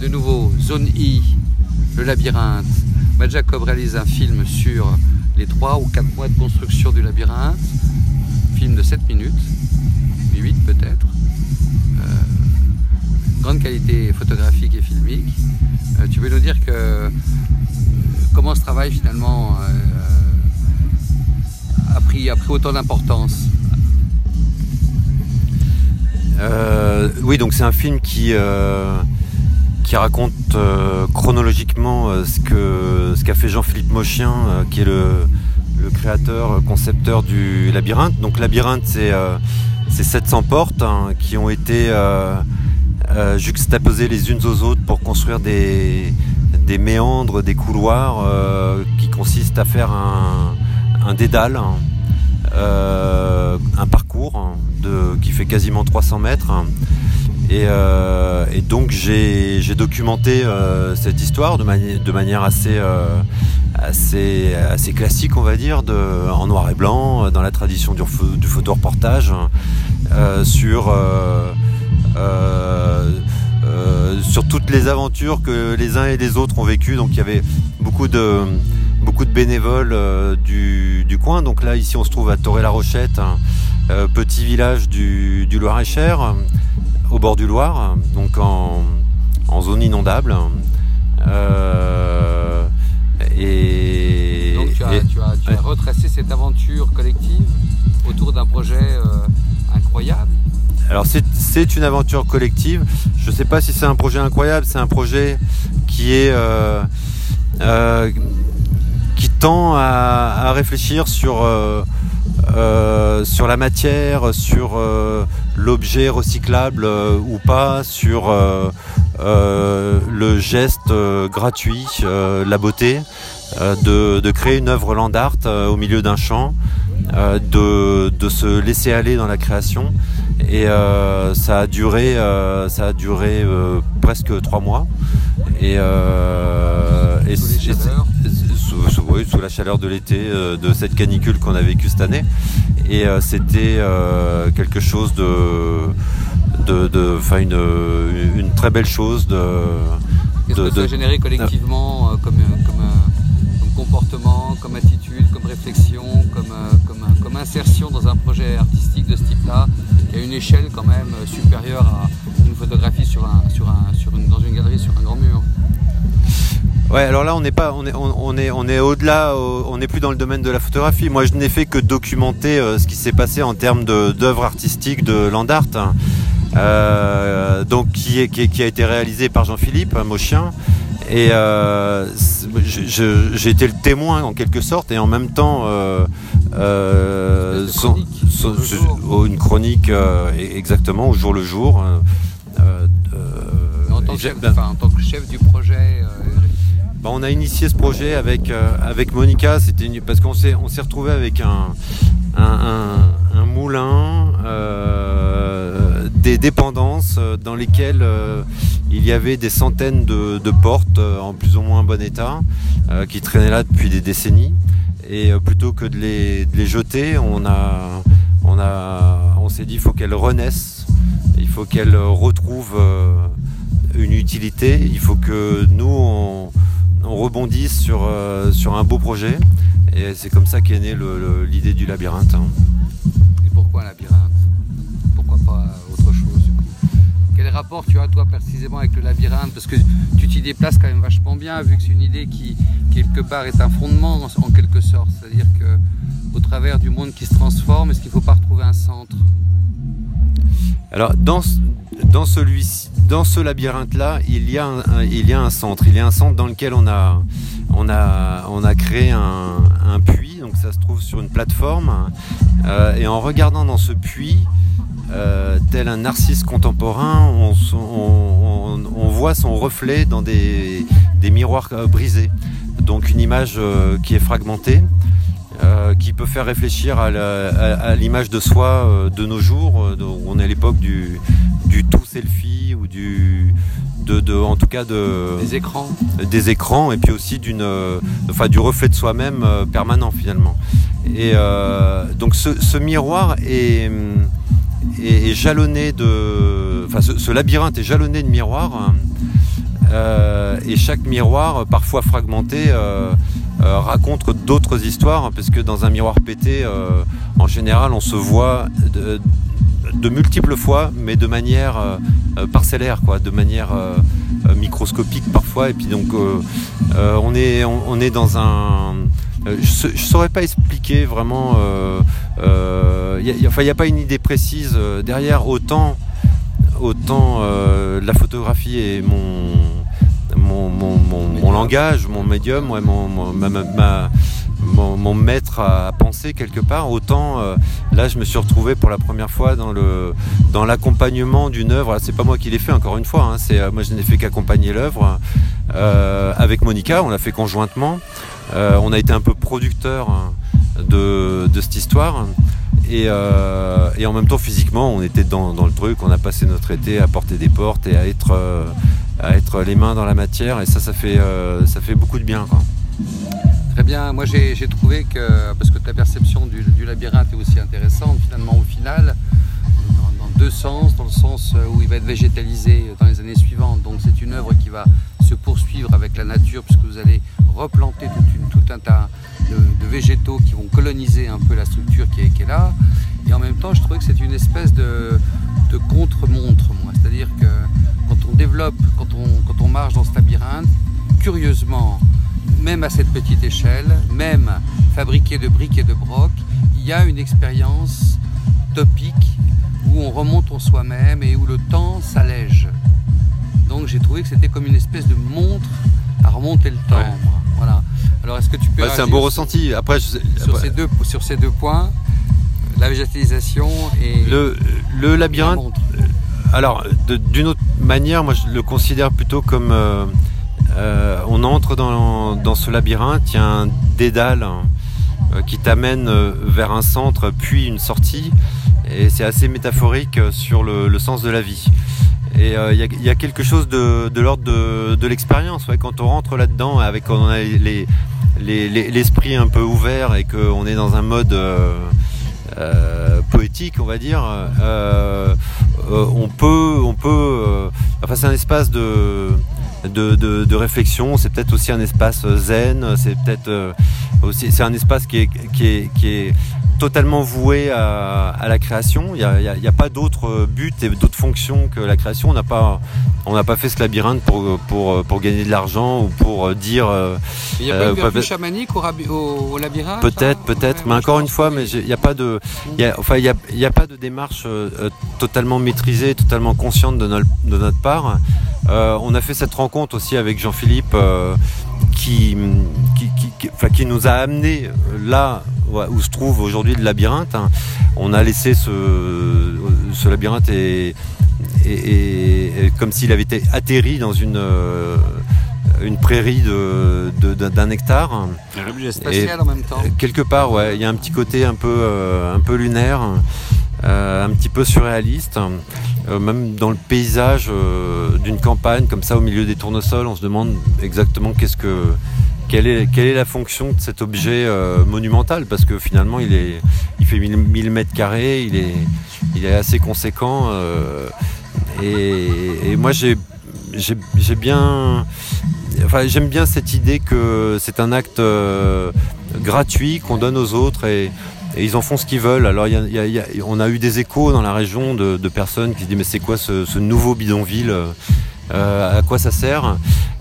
de nouveau, Zone I, le labyrinthe. Matt Jacob réalise un film sur les 3 ou 4 mois de construction du labyrinthe. Film de 7 minutes, 8 peut-être. Euh, grande qualité photographique et filmique. Euh, tu veux nous dire que euh, comment ce travail finalement a, pris, a pris autant d'importance? Oui, donc c'est un film qui qui raconte chronologiquement ce que ce qu'a fait Jean-Philippe Mochien, qui est le, le créateur, concepteur du labyrinthe. Donc labyrinthe, c'est 700 portes hein, qui ont été euh, juxtaposer les unes aux autres pour construire des, méandres, des couloirs euh, qui consistent à faire un, dédale, hein. euh, un parcours hein, qui fait quasiment 300 mètres. Et, donc j'ai documenté cette histoire de, manière assez, assez, classique, on va dire, en noir et blanc, dans la tradition du, du photoreportage, sur euh, euh, sur toutes les aventures que les uns et les autres ont vécues. Donc il y avait beaucoup de, bénévoles euh, du, coin. Donc là, ici, on se trouve à Toré-la-Rochette, petit village du, Loir-et-Cher, au bord du Loir, donc en, zone inondable. et, donc tu as, retracé cette aventure collective autour d'un projet incroyable alors c'est une aventure collective. Je ne sais pas si c'est un projet incroyable, c'est un projet qui est euh, euh, qui tend à, réfléchir sur euh, sur la matière, sur l'objet recyclable ou pas, sur le geste gratuit, la beauté, de, créer une œuvre land art au milieu d'un champ, de, se laisser aller dans la création. Et euh, ça a duré, euh, ça a duré euh, presque trois mois. Et, et sous, sous, la chaleur de l'été, de cette canicule qu'on a vécue cette année. Et c'était quelque chose de, de, de une, une, très belle chose de. Qu'est-ce que ça a généré collectivement comme, comme, comme, comportement, comme attitude, comme réflexion, comme, comme, comme insertion dans un projet artistique de ce type-là y a une échelle quand même supérieure à une photographie sur un, sur un, sur une, dans une galerie sur un grand mur? Ouais, alors là on n'est pas, on est, on, est, on est au-delà, on n'est plus dans le domaine de la photographie. Moi, je n'ai fait que documenter euh, ce qui s'est passé en termes d'œuvres artistiques de land art, hein. euh, donc qui, est, qui, a été réalisé par Jean-Philippe Mochien. Et euh, j'ai été le témoin en quelque sorte, et en même temps, une chronique e-, exactement au jour le jour. En, tant que chef, en, tant que chef, du projet bah, on a initié ce projet avec, avec Monica, parce qu'on s'est, on retrouvé avec un, moulin, des dépendances dans lesquelles il y avait des centaines de, portes en plus ou moins bon état qui traînaient là depuis des décennies. Et plutôt que de les, jeter, on a, on, s'est dit qu'il faut qu'elle renaisse, il faut qu'elle retrouve euh, une utilité, il faut que nous, rebondisse sur, euh, sur un beau projet. Et c'est comme ça qu'est née l'idée du labyrinthe. Hein. Et pourquoi un labyrinthe? Pourquoi pas autre chose? Quel rapport tu as toi précisément avec le labyrinthe? Parce que tu t'y déplaces quand même vachement bien, vu que c'est une idée qui quelque part est un fondement en quelque sorte. C'est-à-dire que au travers du monde qui se transforme Est-ce qu'il ne faut pas retrouver un centre? Alors, dans, dans, celui dans ce labyrinthe-là, il, y a un, centre. Il y a un centre dans lequel on a, créé un, puits. Donc, ça se trouve sur une plateforme. Euh, et en regardant dans ce puits, euh, tel un narcisse contemporain, on, voit son reflet dans des, miroirs euh, brisés. Donc une image qui est fragmentée. Qui peut faire réfléchir à l'image de soi de nos jours. Euh, on est à l'époque du, tout selfie ou du, de, en tout cas de des écrans, des écrans et puis aussi d'une, enfin du reflet de soi-même permanent finalement. Et donc ce, miroir est, est, jalonné de, enfin ce, labyrinthe est jalonné de miroirs. et chaque miroir, parfois fragmenté, raconte d'autres histoires, parce que dans un miroir pété, en général, on se voit de, multiples fois, mais de manière parcellaire, quoi, de manière microscopique parfois. Et puis donc, on, est, on, est dans un je ne saurais pas expliquer vraiment. Il n'y a, pas une idée précise derrière. Autant autant euh, la photographie est mon, mon, langage, mon médium, mon, maître à penser quelque part, autant euh, là je me suis retrouvé pour la première fois dans l'accompagnement d'une œuvre. C'est pas moi qui l'ai fait encore une fois, hein, c'est euh, moi je n'ai fait qu'accompagner l'œuvre avec Monica, on l'a fait conjointement. on a été un peu producteur hein, de, cette histoire. Euh, et, en même temps, physiquement, on était dans, le truc. On a passé notre été à porter des portes et à être, euh, les mains dans la matière. Et ça, euh, ça fait beaucoup de bien. Très bien. Moi, j'ai trouvé que, parce que ta perception du, labyrinthe est aussi intéressante, finalement, au final, dans, deux sens. Dans le sens où il va être végétalisé dans les années suivantes. Donc, c'est une œuvre qui va se poursuivre avec la nature, puisque vous allez replanter tout un tas de, végétaux qui vont coloniser un peu la structure qui est, là. Et en même temps, je trouvais que c'est une espèce de, contre-montre, moi. C'est-à-dire que quand on développe, quand on marche dans ce labyrinthe, curieusement, même à cette petite échelle, même fabriqué de briques et de brocs, il y a une expérience topique où on remonte en soi-même et où le temps s'allège. Donc j'ai trouvé que c'était comme une espèce de montre à remonter le temps. Voilà. Alors est-ce que tu peux. c'est un beau ressenti. Après, sur, Ces deux, sur ces deux points, la végétalisation et. Le, le labyrinthe. Alors, d'une autre manière, moi je le considère plutôt comme. Euh, euh, on entre dans, ce labyrinthe, il y a un dédale hein, euh, qui t'amène vers un centre puis une sortie. Et c'est assez métaphorique sur le, sens de la vie. Et il y, a quelque chose de, l'ordre de, l'expérience. Quand on rentre là-dedans, avec l'esprit un peu ouvert et qu'on est dans un mode euh, euh, poétique, on va dire, euh, on peut, on peut, enfin c'est un espace de de, réflexion, c'est peut-être aussi un espace zen, c'est peut-être aussi c'est un espace qui est totalement voué à, la création. Il n'y a, pas d'autre but et d'autres fonctions que la création. On n'a pas, on n'a pas fait ce labyrinthe pour, pour, pour gagner de l'argent ou pour dire. il n'y a pas de euh, chamanique au, labyrinthe Peut-être, peut-être, mais encore une fois, mais il n'y a pas de, enfin, il y a, pas de démarche euh, euh, totalement maîtrisée, totalement consciente de de notre part. on a fait cette rencontre aussi avec Jean-Philippe qui, qui, qui, qui, nous a amené là où se trouve aujourd'hui le labyrinthe. Hein. On a laissé ce, ce labyrinthe et, et, comme s'il avait été atterri dans une, euh, une prairie d'un de, d'un hectare. Un spatial en même temps. Quelque part, ouais, il y a un petit côté un peu, euh, un peu lunaire, euh, un petit peu surréaliste. Même dans le paysage d'une campagne comme ça au milieu des tournesols, on se demande exactement qu'est-ce que quelle est, la fonction de cet objet euh, monumental Parce que finalement, il, est, il fait 1000 mètres carrés, il est, il est assez conséquent. Euh, et, moi, bien. Enfin, j'aime bien cette idée que c'est un acte euh, gratuit qu'on donne aux autres et, ils en font ce qu'ils veulent. Alors, on a eu des échos dans la région de, personnes qui se disent mais c'est quoi ce, nouveau bidonville euh, à quoi ça sert?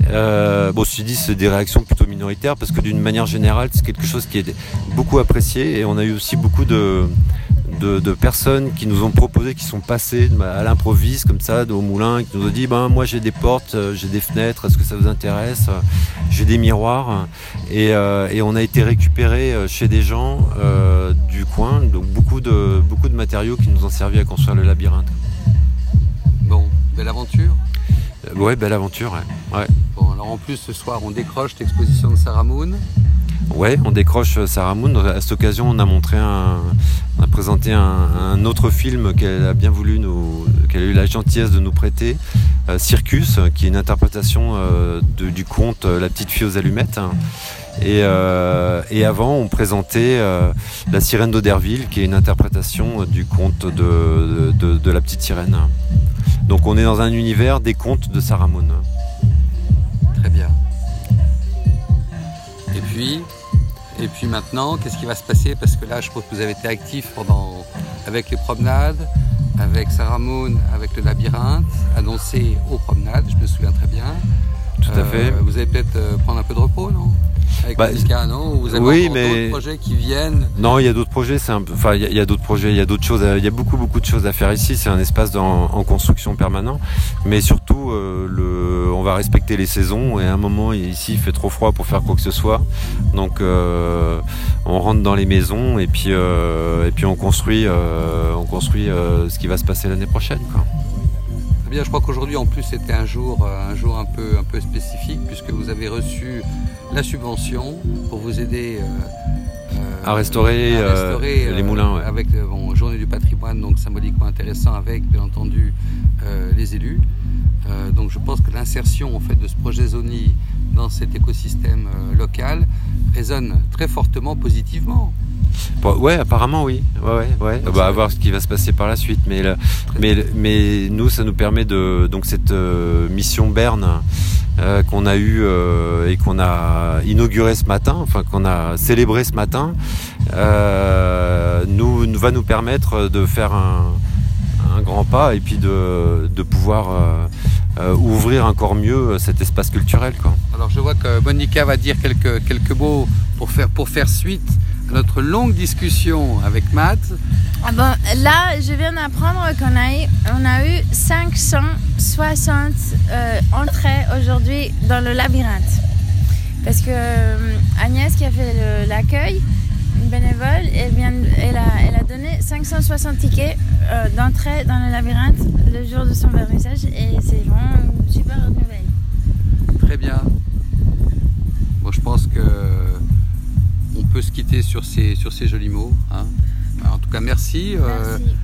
Euh, Bon, je dit, c'est des réactions plutôt minoritaires parce que d'une manière générale, c'est quelque chose qui est beaucoup apprécié et on a eu aussi beaucoup de, de, personnes qui nous ont proposé, qui sont passées à l'improviste comme ça, au moulin, qui nous ont dit ben, Moi j'ai des portes, euh, j'ai des fenêtres, est-ce que ça vous intéresse? J'ai des miroirs. Et, et, on a été récupéré chez des gens du coin, donc beaucoup de, beaucoup de matériaux qui nous ont servi à construire le labyrinthe. Bon, belle aventure Ouais, belle aventure. Ouais. Bon, alors en plus, ce soir, on décroche l'exposition de Sarah Moon. Ouais, on décroche euh, Sarah Moon. À cette occasion, on a montré un, on a présenté un, autre film qu'elle a bien voulu nous, qu'elle a eu la gentillesse de nous prêter, euh, Circus, qui est une interprétation euh, du conte La petite fille aux allumettes. Et, avant, on présentait La sirène d'Oderville, qui est une interprétation du conte de, de La petite sirène. Donc on est dans un univers des contes de Sarah Moon. Très bien. Et puis, et puis maintenant, qu'est-ce qui va se passer? Parce que là, je crois que vous avez été actif pendant, avec les promenades, avec Sarah Moon, avec le labyrinthe, annoncé aux promenades, je me souviens très bien. Tout à fait. Euh, vous allez peut-être euh, prendre un peu de repos, non? Avec Bah, Ou Vous avez oui, mais- d'autres projets qui viennent Non, il y a d'autres projets. C'est un enfin, il y a, d'autres projets, il y a d'autres choses. à- Il y a beaucoup, beaucoup de choses à faire ici. C'est un espace en, en construction permanent, mais surtout, euh, le, on va respecter les saisons. Et à un moment, ici, il fait trop froid pour faire quoi que ce soit. Donc, euh, on rentre dans les maisons et puis, euh, et puis on construit, on construit ce qui va se passer l'année prochaine. Quoi. Très bien, je crois qu'aujourd'hui en plus c'était un jour, euh, un jour un peu, un peu spécifique puisque vous avez reçu la subvention pour vous aider euh, euh, À restaurer, à euh, les moulins, ouais. avec bon, Journée du patrimoine, donc symboliquement intéressant avec bien entendu euh, les élus. Donc je pense que l'insertion en fait de ce projet Zoni dans cet écosystème local résonne très fortement positivement. Bon, ouais, apparemment oui. Ouais, ouais, Bah, à va. voir ce qui va se passer par la suite. Mais, mais, mais nous, ça nous permet de donc cette euh, mission Berne euh, qu'on a eu et qu'on a inauguré ce matin, enfin qu'on a célébré ce matin, euh, nous, nous va nous permettre de faire un, un grand pas et puis de, de pouvoir euh, euh, ouvrir encore mieux cet espace culturel. Quoi. Alors je vois que Monica va dire quelques, quelques mots pour faire, pour faire suite à notre longue discussion avec Matt. Ah bon, là, je viens d'apprendre qu'on a eu, on a eu 560 euh, entrées aujourd'hui dans le labyrinthe. Parce que euh, Agnès, qui a fait le- l'accueil, une bénévole, elle, a, elle a donné 560 tickets euh, d'entrée dans le labyrinthe le jour de son vernissage et c'est vraiment une super nouvelle. Très bien. Bon, je pense que on peut se quitter sur ces, sur ces jolis mots. hein. En tout cas, merci. euh, Merci.